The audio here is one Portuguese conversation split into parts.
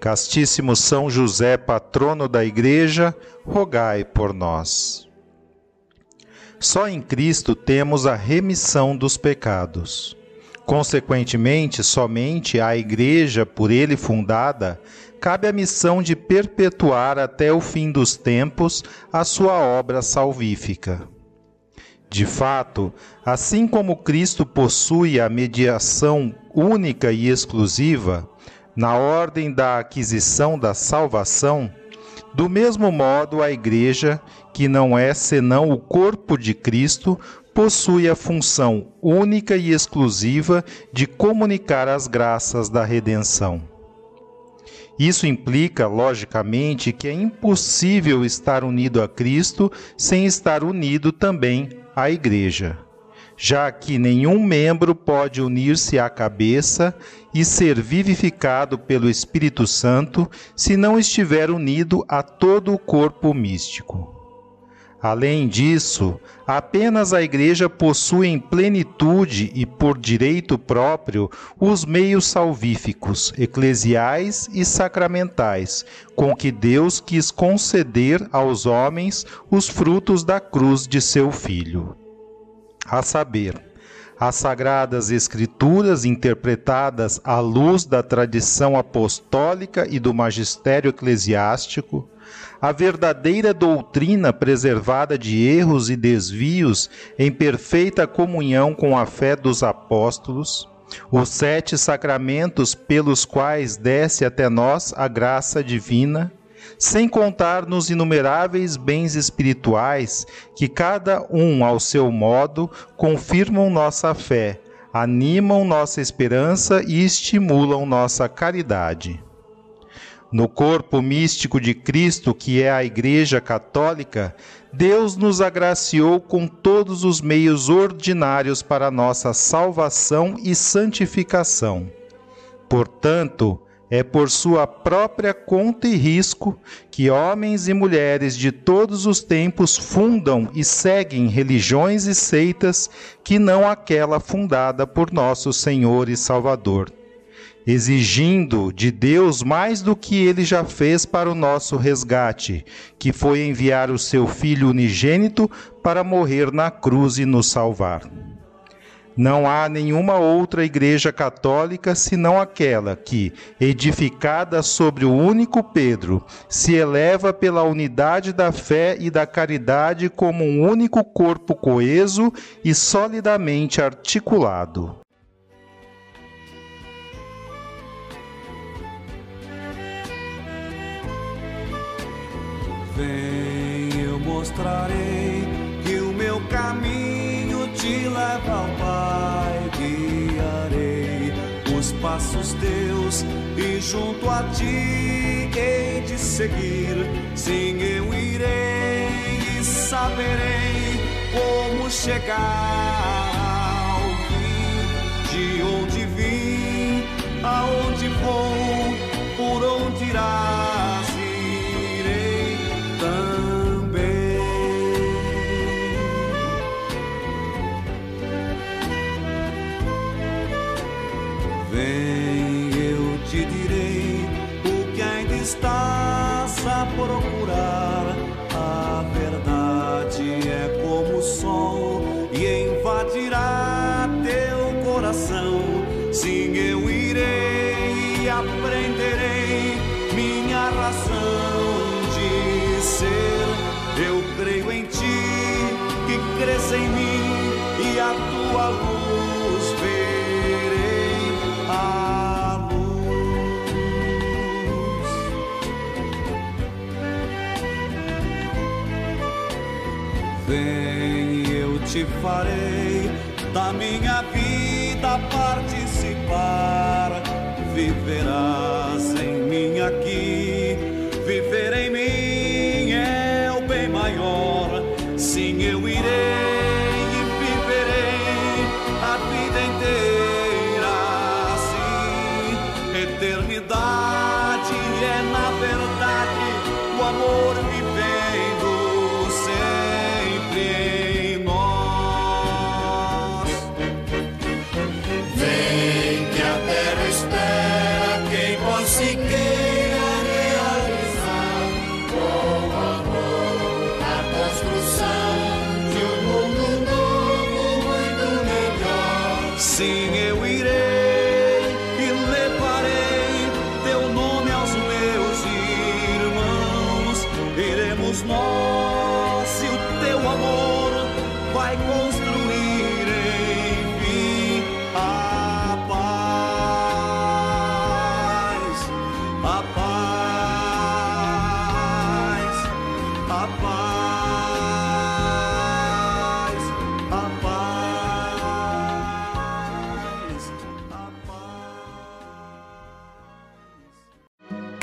Castíssimo São José, patrono da Igreja, rogai por nós. Só em Cristo temos a remissão dos pecados. Consequentemente, somente à Igreja, por ele fundada, cabe a missão de perpetuar até o fim dos tempos a sua obra salvífica. De fato, assim como Cristo possui a mediação única e exclusiva, na ordem da aquisição da salvação, do mesmo modo a Igreja, que não é senão o corpo de Cristo, possui a função única e exclusiva de comunicar as graças da redenção. Isso implica, logicamente, que é impossível estar unido a Cristo sem estar unido também à Igreja já que nenhum membro pode unir-se à cabeça e ser vivificado pelo Espírito Santo se não estiver unido a todo o corpo místico. Além disso, apenas a Igreja possui em plenitude e por direito próprio os meios salvíficos, eclesiais e sacramentais, com que Deus quis conceder aos homens os frutos da cruz de seu Filho a saber, as Sagradas Escrituras interpretadas à luz da tradição apostólica e do magistério eclesiástico, a verdadeira doutrina preservada de erros e desvios em perfeita comunhão com a fé dos apóstolos, os sete sacramentos pelos quais desce até nós a graça divina, sem contar nos inumeráveis bens espirituais que cada um ao seu modo confirmam nossa fé, animam nossa esperança e estimulam nossa caridade. No corpo místico de Cristo, que é a Igreja Católica, Deus nos agraciou com todos os meios ordinários para nossa salvação e santificação. Portanto, é por sua própria conta e risco que homens e mulheres de todos os tempos fundam e seguem religiões e seitas que não aquela fundada por nosso Senhor e Salvador, exigindo de Deus mais do que ele já fez para o nosso resgate, que foi enviar o seu Filho unigênito para morrer na cruz e nos salvar. Não há nenhuma outra igreja católica senão aquela que, edificada sobre o único Pedro, se eleva pela unidade da fé e da caridade como um único corpo coeso e solidamente articulado. Vem, eu mostrarei os passos teus e junto a ti hei de seguir. Sim, eu irei e saberei como chegar ao fim, de onde vim, aonde vou, por onde irás. estás a procurar. A verdade é como o sol e invadirá teu coração. Sim, eu irei e aprenderei minha razão de ser. Eu creio em ti, que cresce em mim e a tua luz te farei da minha vida participar. Viverás melhor.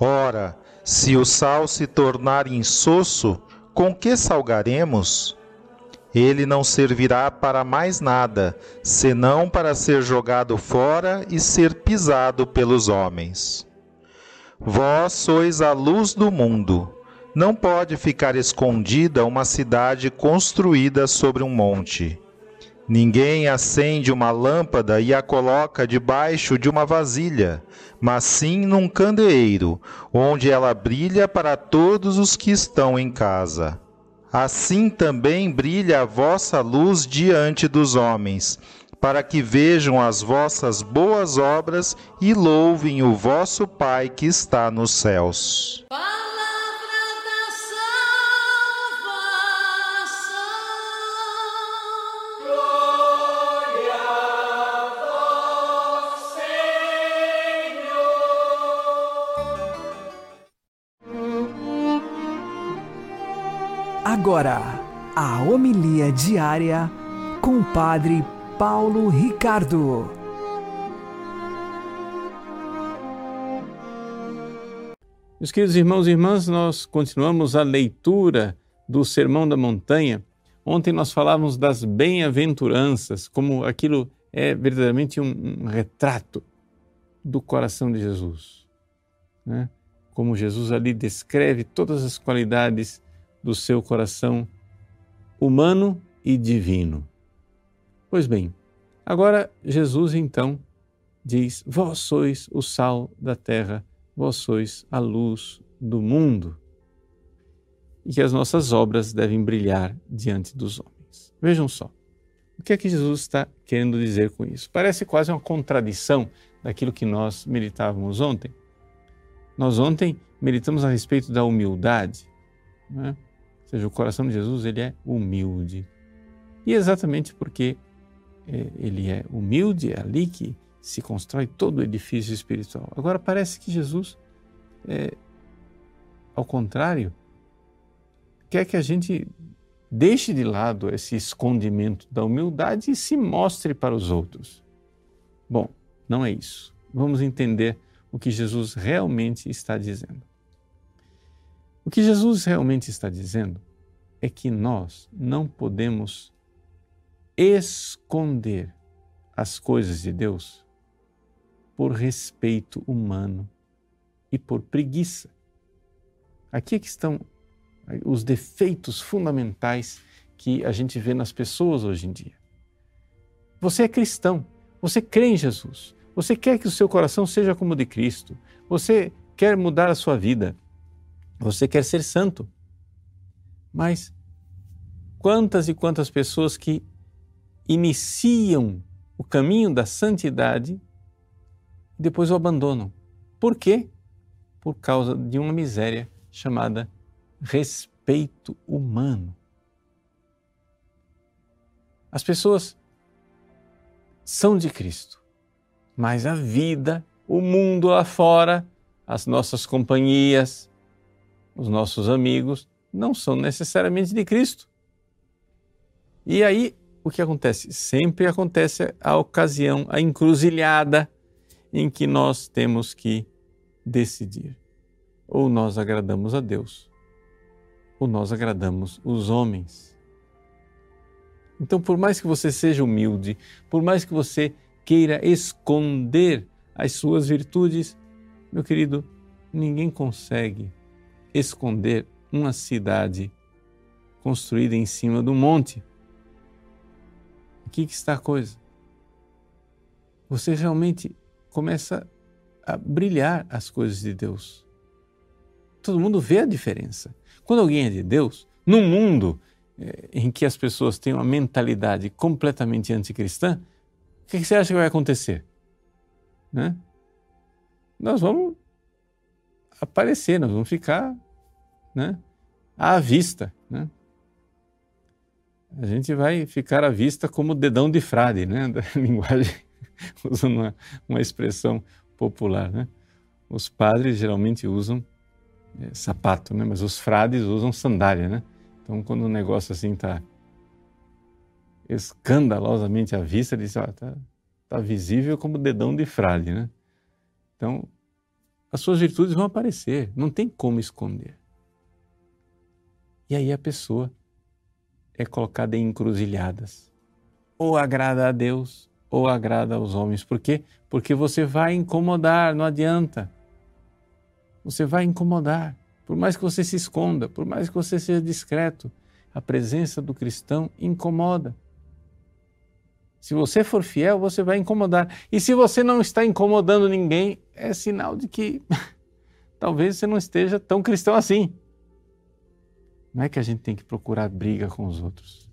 Ora, se o sal se tornar insosso, com que salgaremos? Ele não servirá para mais nada, senão para ser jogado fora e ser pisado pelos homens. Vós sois a luz do mundo. Não pode ficar escondida uma cidade construída sobre um monte. Ninguém acende uma lâmpada e a coloca debaixo de uma vasilha, mas sim num candeeiro, onde ela brilha para todos os que estão em casa. Assim também brilha a vossa luz diante dos homens, para que vejam as vossas boas obras e louvem o vosso Pai que está nos céus. Palavra Agora, a homilia diária com o Padre Paulo Ricardo. Meus queridos irmãos e irmãs, nós continuamos a leitura do Sermão da Montanha. Ontem nós falávamos das bem-aventuranças, como aquilo é verdadeiramente um, um retrato do coração de Jesus. Né? Como Jesus ali descreve todas as qualidades do seu coração humano e divino. Pois bem, agora Jesus então diz: Vós sois o sal da terra, vós sois a luz do mundo. E que as nossas obras devem brilhar diante dos homens. Vejam só, o que é que Jesus está querendo dizer com isso? Parece quase uma contradição daquilo que nós meditávamos ontem. Nós ontem meditamos a respeito da humildade, né? Ou seja, o coração de Jesus ele é humilde. E exatamente porque é, ele é humilde, é ali que se constrói todo o edifício espiritual. Agora parece que Jesus, é, ao contrário, quer que a gente deixe de lado esse escondimento da humildade e se mostre para os outros. Bom, não é isso. Vamos entender o que Jesus realmente está dizendo. O que Jesus realmente está dizendo é que nós não podemos esconder as coisas de Deus por respeito humano e por preguiça. Aqui é que estão os defeitos fundamentais que a gente vê nas pessoas hoje em dia. Você é cristão, você crê em Jesus, você quer que o seu coração seja como o de Cristo, você quer mudar a sua vida, você quer ser santo. Mas quantas e quantas pessoas que iniciam o caminho da santidade e depois o abandonam. Por quê? Por causa de uma miséria chamada respeito humano. As pessoas são de Cristo, mas a vida, o mundo lá fora, as nossas companhias, os nossos amigos, não são necessariamente de Cristo. E aí, o que acontece? Sempre acontece a ocasião, a encruzilhada em que nós temos que decidir. Ou nós agradamos a Deus, ou nós agradamos os homens. Então, por mais que você seja humilde, por mais que você queira esconder as suas virtudes, meu querido, ninguém consegue esconder uma cidade construída em cima do monte. Aqui que está a coisa. Você realmente começa a brilhar as coisas de Deus. Todo mundo vê a diferença. Quando alguém é de Deus, num mundo eh, em que as pessoas têm uma mentalidade completamente anticristã, o que você acha que vai acontecer? Né? Nós vamos aparecer, nós vamos ficar né, à vista. Né? A gente vai ficar à vista como dedão de frade, né, da linguagem, usando uma, uma expressão popular. Né? Os padres geralmente usam é, sapato, né? mas os frades usam sandália. Né? Então, quando o negócio assim está escandalosamente à vista, diz, está ah, tá visível como dedão de frade. Né? Então, as suas virtudes vão aparecer, não tem como esconder. E aí a pessoa é colocada em encruzilhadas. Ou agrada a Deus, ou agrada aos homens. Por quê? Porque você vai incomodar, não adianta. Você vai incomodar. Por mais que você se esconda, por mais que você seja discreto, a presença do cristão incomoda. Se você for fiel, você vai incomodar. E se você não está incomodando ninguém, é sinal de que talvez você não esteja tão cristão assim. Não é que a gente tem que procurar briga com os outros.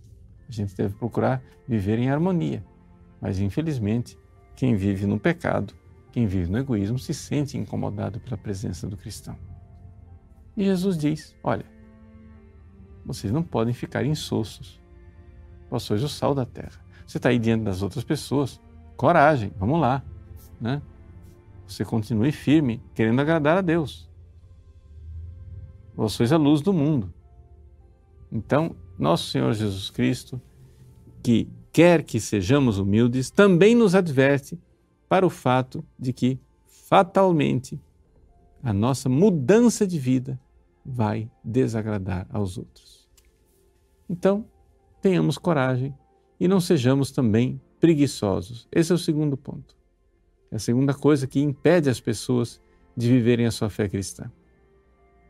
A gente deve procurar viver em harmonia. Mas, infelizmente, quem vive no pecado, quem vive no egoísmo, se sente incomodado pela presença do cristão. E Jesus diz: Olha, vocês não podem ficar insossos. Vós sois o sal da terra. Você está aí diante das outras pessoas, coragem, vamos lá. Né? Você continue firme, querendo agradar a Deus. Vós sois a luz do mundo. Então, nosso Senhor Jesus Cristo, que quer que sejamos humildes, também nos adverte para o fato de que, fatalmente, a nossa mudança de vida vai desagradar aos outros. Então, tenhamos coragem e não sejamos também preguiçosos. Esse é o segundo ponto. É a segunda coisa que impede as pessoas de viverem a sua fé cristã.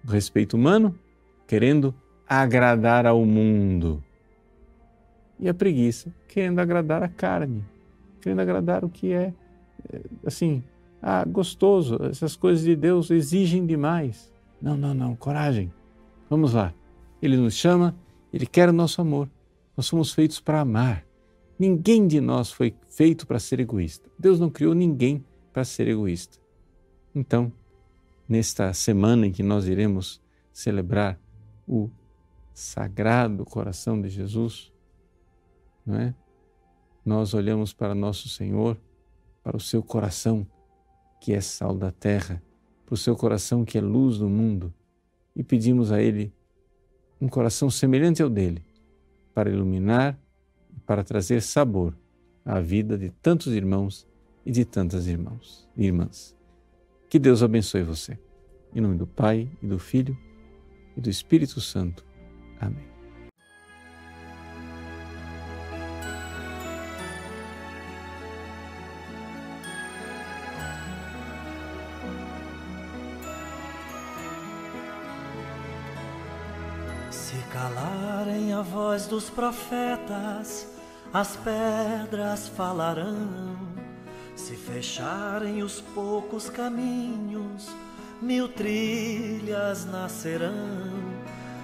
O respeito humano, querendo agradar ao mundo. E a preguiça, querendo agradar a carne, querendo agradar o que é, é, assim, ah, gostoso, essas coisas de Deus exigem demais. Não, não, não, coragem. Vamos lá. Ele nos chama, ele quer o nosso amor. Nós somos feitos para amar. Ninguém de nós foi feito para ser egoísta. Deus não criou ninguém para ser egoísta. Então, nesta semana em que nós iremos celebrar o sagrado coração de Jesus, não é? Nós olhamos para nosso Senhor, para o seu coração que é sal da terra, para o seu coração que é luz do mundo e pedimos a Ele um coração semelhante ao dele para iluminar e para trazer sabor à vida de tantos irmãos e de tantas irmãos irmãs. Que Deus abençoe você. Em nome do Pai e do Filho e do Espírito Santo. Amém. Se calarem a voz dos profetas, as pedras falarão. Se fecharem os poucos caminhos, mil trilhas nascerão.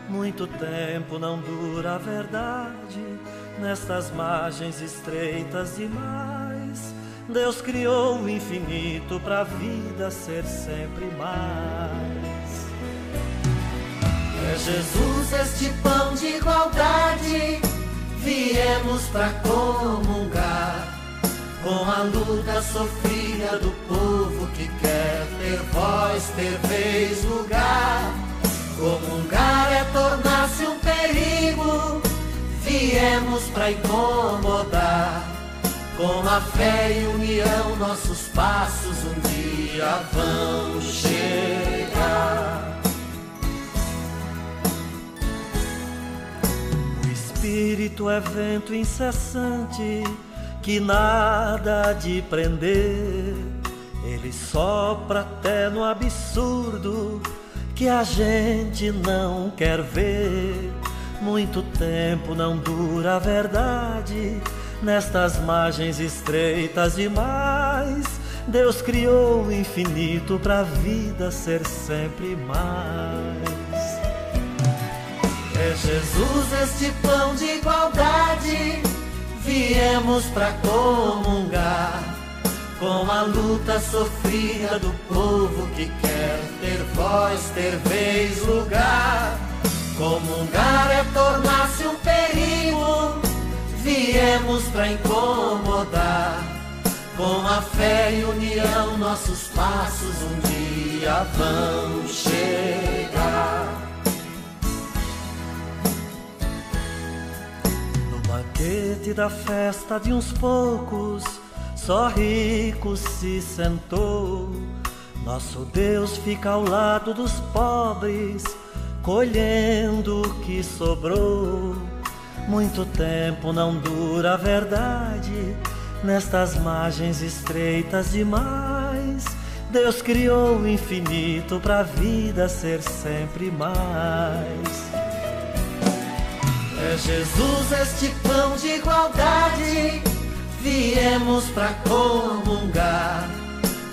Muito tempo não dura a verdade, nestas margens estreitas demais. Deus criou o infinito para a vida ser sempre mais. É Jesus este pão de igualdade viemos para comungar com a luta sofrida do povo que quer ter voz, ter vez, lugar. Comungar é tornar-se um perigo, viemos para incomodar. Com a fé e união, nossos passos um dia vão chegar. espírito é vento incessante que nada de prender. Ele sopra até no absurdo que a gente não quer ver. Muito tempo não dura a verdade nestas margens estreitas demais. Deus criou o infinito para a vida ser sempre mais. É Jesus este pão de igualdade, viemos para comungar com a luta sofrida do povo que quer ter voz, ter vez, lugar. Comungar é tornar-se um perigo, viemos para incomodar. Com a fé e união, nossos passos um dia vão chegar. banquete da festa de uns poucos, só rico se sentou. Nosso Deus fica ao lado dos pobres, colhendo o que sobrou. Muito tempo não dura a verdade, nestas margens estreitas demais. Deus criou o infinito para a vida ser sempre mais. É Jesus este pão de igualdade, viemos para comungar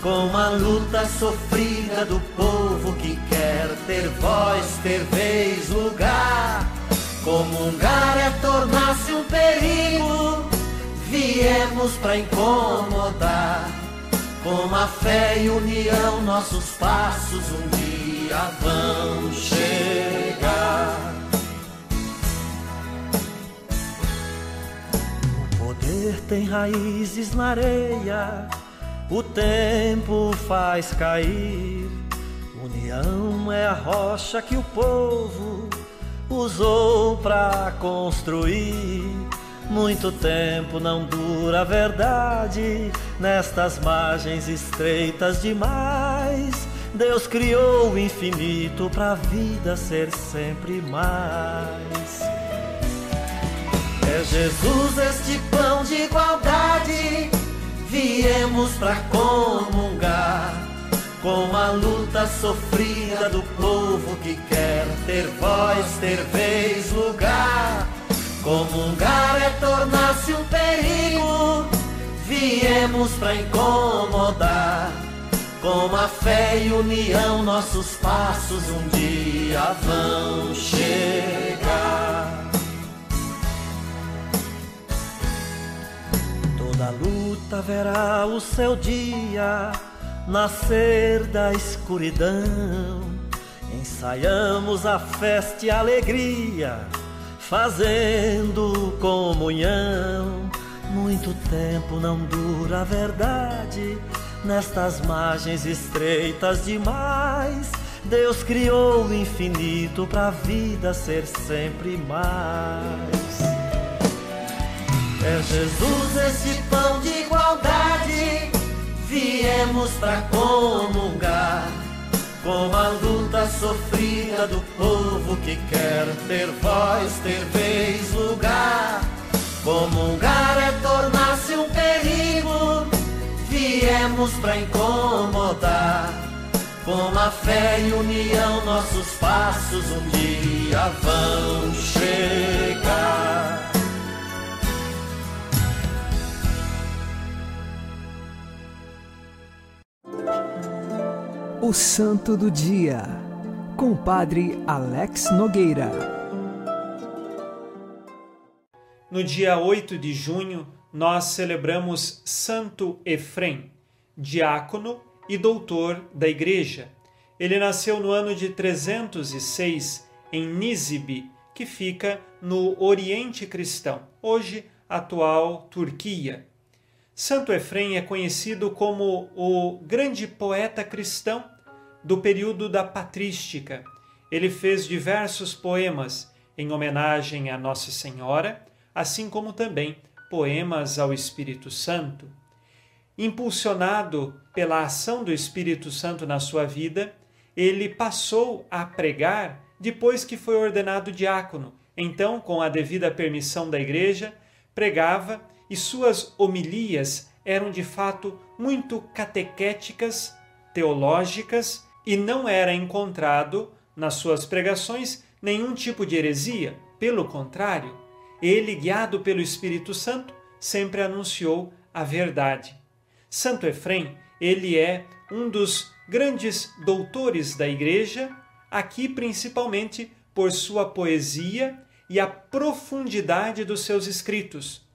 com a luta sofrida do povo que quer ter voz, ter vez, lugar. Comungar é tornar-se um perigo, viemos para incomodar. Com a fé e união, nossos passos um dia vão chegar. Poder tem raízes na areia, o tempo faz cair. União é a rocha que o povo usou para construir. Muito tempo não dura a verdade, nestas margens estreitas demais. Deus criou o infinito para a vida ser sempre mais. É Jesus este pão de igualdade, viemos para comungar com a luta sofrida do povo que quer ter voz, ter vez, lugar. Comungar é tornar-se um perigo, viemos para incomodar. Com a fé e união, nossos passos um dia vão chegar. Toda luta verá o seu dia nascer da escuridão. Ensaiamos a festa e a alegria, fazendo comunhão. Muito tempo não dura a verdade, nestas margens estreitas demais. Deus criou o infinito para a vida ser sempre mais. Jesus esse pão de igualdade, viemos para comungar com a luta sofrida do povo que quer ter voz, ter vez, lugar. Comungar é tornar-se um perigo, viemos para incomodar. Com a fé e união, nossos passos um dia vão chegar. O Santo do Dia, com o Padre Alex Nogueira. No dia 8 de junho, nós celebramos Santo Efrem, diácono e doutor da Igreja. Ele nasceu no ano de 306 em Nízibe, que fica no Oriente Cristão, hoje atual Turquia. Santo Efrem é conhecido como o grande poeta cristão do período da patrística. Ele fez diversos poemas em homenagem a Nossa Senhora, assim como também poemas ao Espírito Santo. Impulsionado pela ação do Espírito Santo na sua vida, ele passou a pregar depois que foi ordenado diácono. Então, com a devida permissão da igreja, pregava e suas homilias eram de fato muito catequéticas, teológicas e não era encontrado nas suas pregações nenhum tipo de heresia. Pelo contrário, ele, guiado pelo Espírito Santo, sempre anunciou a verdade. Santo Efrem, ele é um dos grandes doutores da Igreja, aqui principalmente por sua poesia e a profundidade dos seus escritos.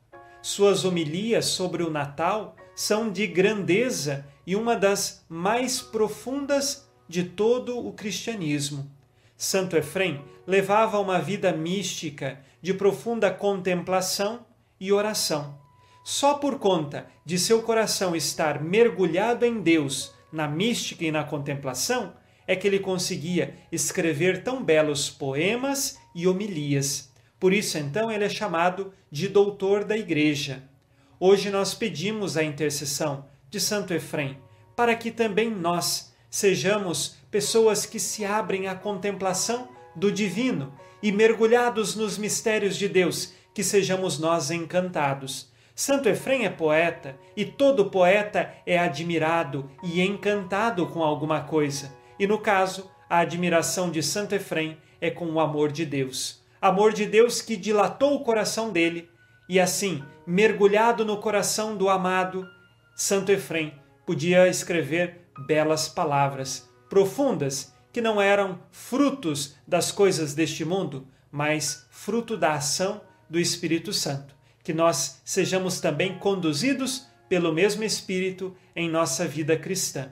Suas homilias sobre o Natal são de grandeza e uma das mais profundas de todo o cristianismo. Santo Efrem levava uma vida mística de profunda contemplação e oração. Só por conta de seu coração estar mergulhado em Deus, na mística e na contemplação, é que ele conseguia escrever tão belos poemas e homilias. Por isso, então, ele é chamado de doutor da Igreja. Hoje nós pedimos a intercessão de Santo Efrem para que também nós sejamos pessoas que se abrem à contemplação do divino e mergulhados nos mistérios de Deus, que sejamos nós encantados. Santo Efrem é poeta e todo poeta é admirado e encantado com alguma coisa. E no caso, a admiração de Santo Efrem é com o amor de Deus. Amor de Deus que dilatou o coração dele e assim, mergulhado no coração do amado, Santo Efrem podia escrever belas palavras, profundas, que não eram frutos das coisas deste mundo, mas fruto da ação do Espírito Santo. Que nós sejamos também conduzidos pelo mesmo Espírito em nossa vida cristã.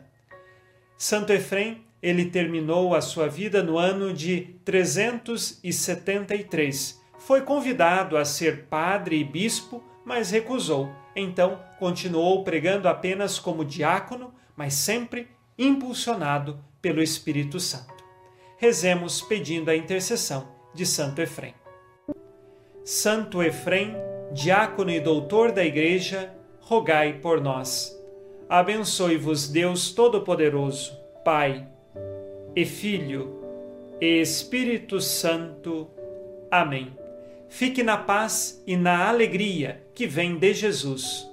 Santo Efrem, ele terminou a sua vida no ano de 373. Foi convidado a ser padre e bispo, mas recusou. Então, continuou pregando apenas como diácono, mas sempre impulsionado pelo Espírito Santo. Rezemos pedindo a intercessão de Santo Efrem. Santo Efrem, diácono e doutor da Igreja, rogai por nós. Abençoe-vos Deus Todo-Poderoso, Pai e Filho e Espírito Santo. Amém. Fique na paz e na alegria que vem de Jesus.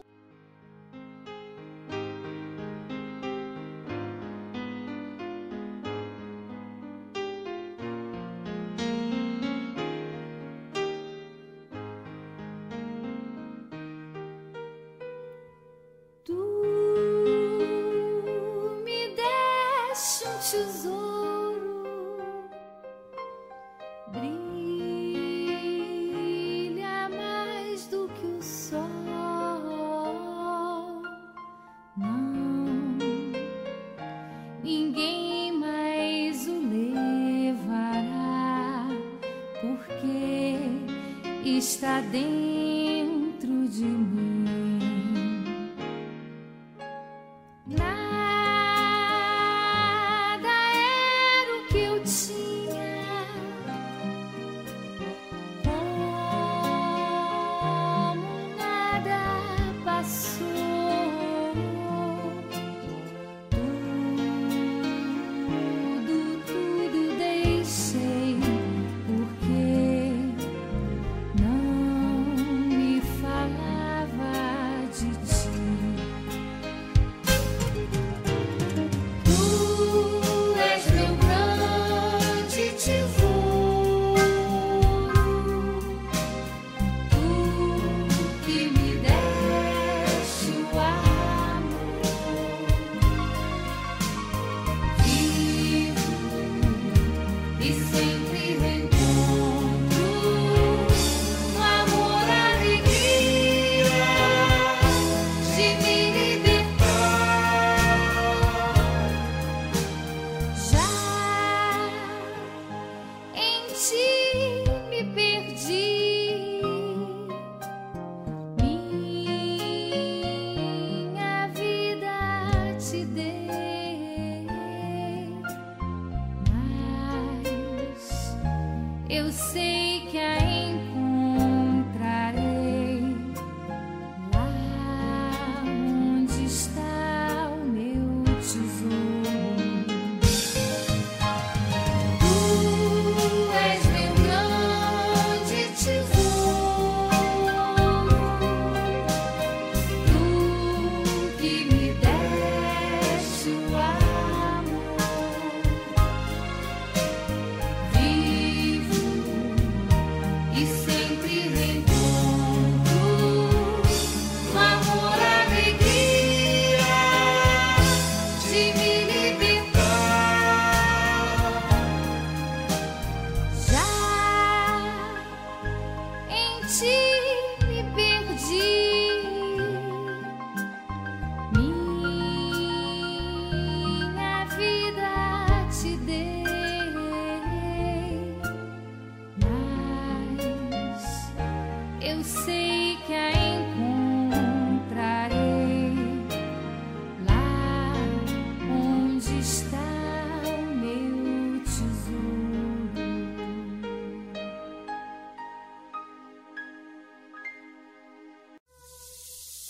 Eu sei que a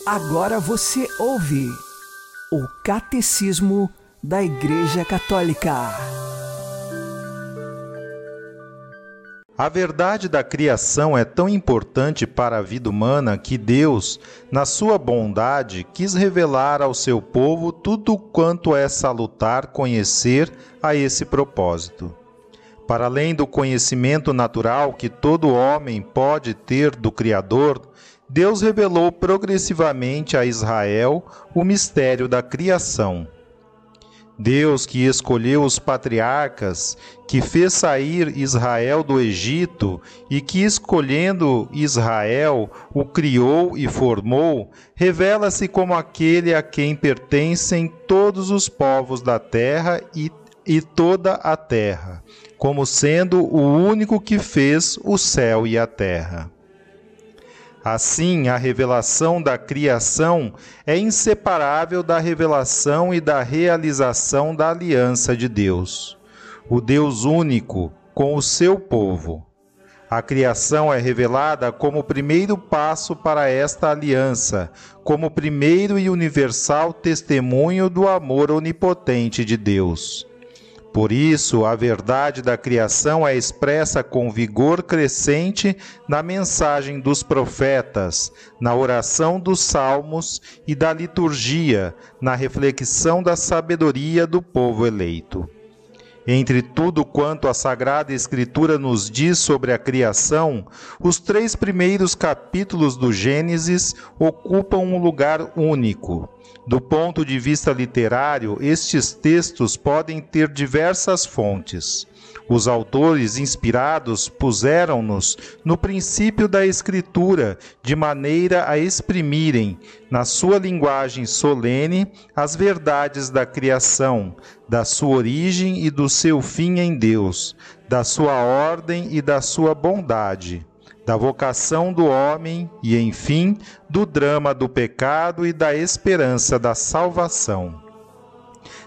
Agora você ouve o Catecismo da Igreja Católica. A verdade da criação é tão importante para a vida humana que Deus, na sua bondade, quis revelar ao seu povo tudo quanto é salutar conhecer a esse propósito. Para além do conhecimento natural que todo homem pode ter do Criador, Deus revelou progressivamente a Israel o mistério da criação. Deus que escolheu os patriarcas, que fez sair Israel do Egito e que, escolhendo Israel, o criou e formou, revela-se como aquele a quem pertencem todos os povos da terra e, e toda a terra, como sendo o único que fez o céu e a terra. Assim, a revelação da criação é inseparável da revelação e da realização da aliança de Deus, o Deus único com o seu povo. A criação é revelada como o primeiro passo para esta aliança, como o primeiro e universal testemunho do amor onipotente de Deus. Por isso, a verdade da criação é expressa com vigor crescente na mensagem dos profetas, na oração dos salmos e da liturgia, na reflexão da sabedoria do povo eleito. Entre tudo quanto a Sagrada Escritura nos diz sobre a criação, os três primeiros capítulos do Gênesis ocupam um lugar único. Do ponto de vista literário, estes textos podem ter diversas fontes. Os autores inspirados puseram-nos no princípio da Escritura, de maneira a exprimirem, na sua linguagem solene, as verdades da criação, da sua origem e do seu fim em Deus, da sua ordem e da sua bondade da vocação do homem e, enfim, do drama do pecado e da esperança da salvação.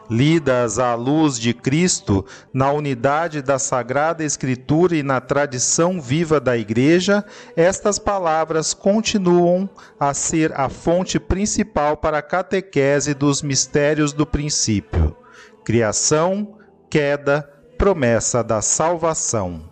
Lidas à luz de Cristo, na unidade da Sagrada Escritura e na tradição viva da Igreja, estas palavras continuam a ser a fonte principal para a catequese dos mistérios do princípio: criação, queda, promessa da salvação.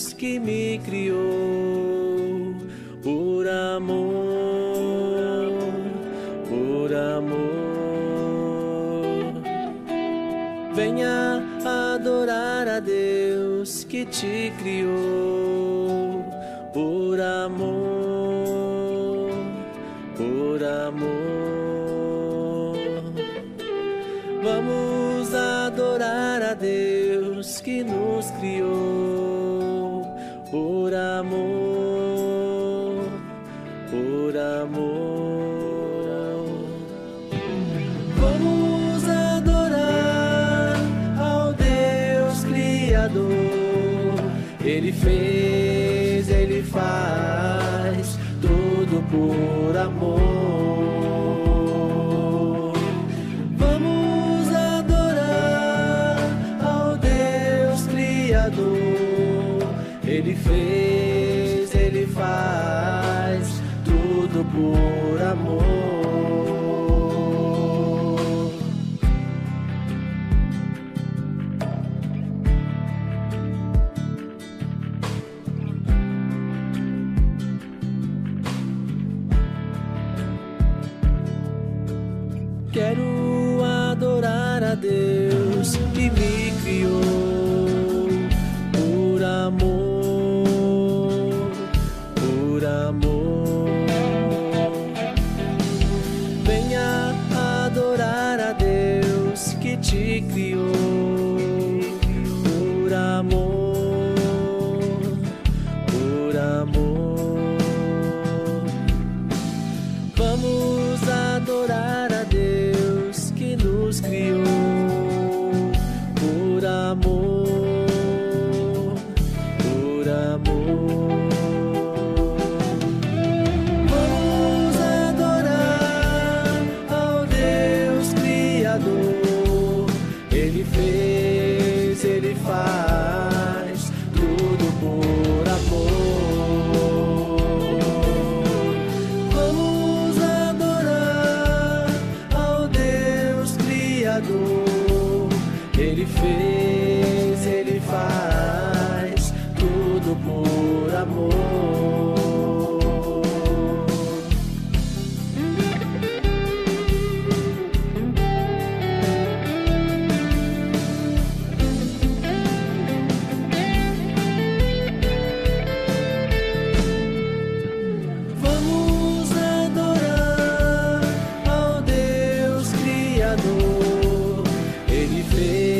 Deus que me criou por amor, por amor. Venha adorar a Deus que te criou amor, por amor. Vamos adorar ao Deus Criador. Ele fez, ele faz tudo por amor. Amor, Ele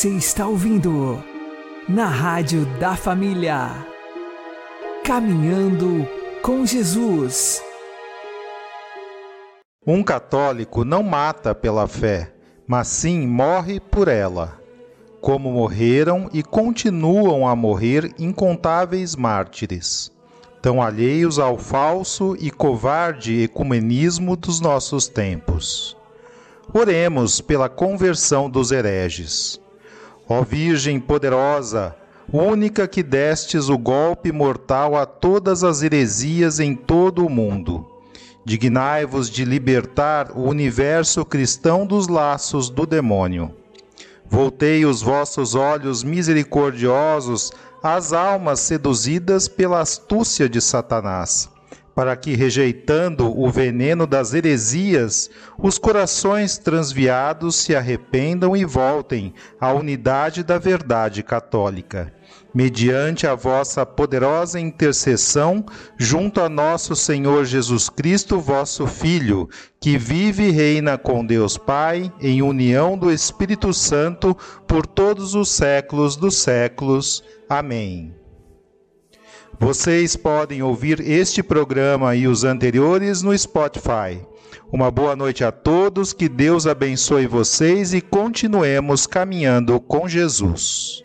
Você está ouvindo na Rádio da Família. Caminhando com Jesus. Um católico não mata pela fé, mas sim morre por ela. Como morreram e continuam a morrer incontáveis mártires, tão alheios ao falso e covarde ecumenismo dos nossos tempos. Oremos pela conversão dos hereges. Ó Virgem poderosa, única que destes o golpe mortal a todas as heresias em todo o mundo, dignai-vos de libertar o universo cristão dos laços do demônio. Voltei os vossos olhos misericordiosos às almas seduzidas pela astúcia de Satanás, para que, rejeitando o veneno das heresias, os corações transviados se arrependam e voltem à unidade da verdade católica. Mediante a vossa poderosa intercessão, junto a nosso Senhor Jesus Cristo, vosso Filho, que vive e reina com Deus Pai, em união do Espírito Santo, por todos os séculos dos séculos. Amém. Vocês podem ouvir este programa e os anteriores no Spotify. Uma boa noite a todos, que Deus abençoe vocês e continuemos caminhando com Jesus.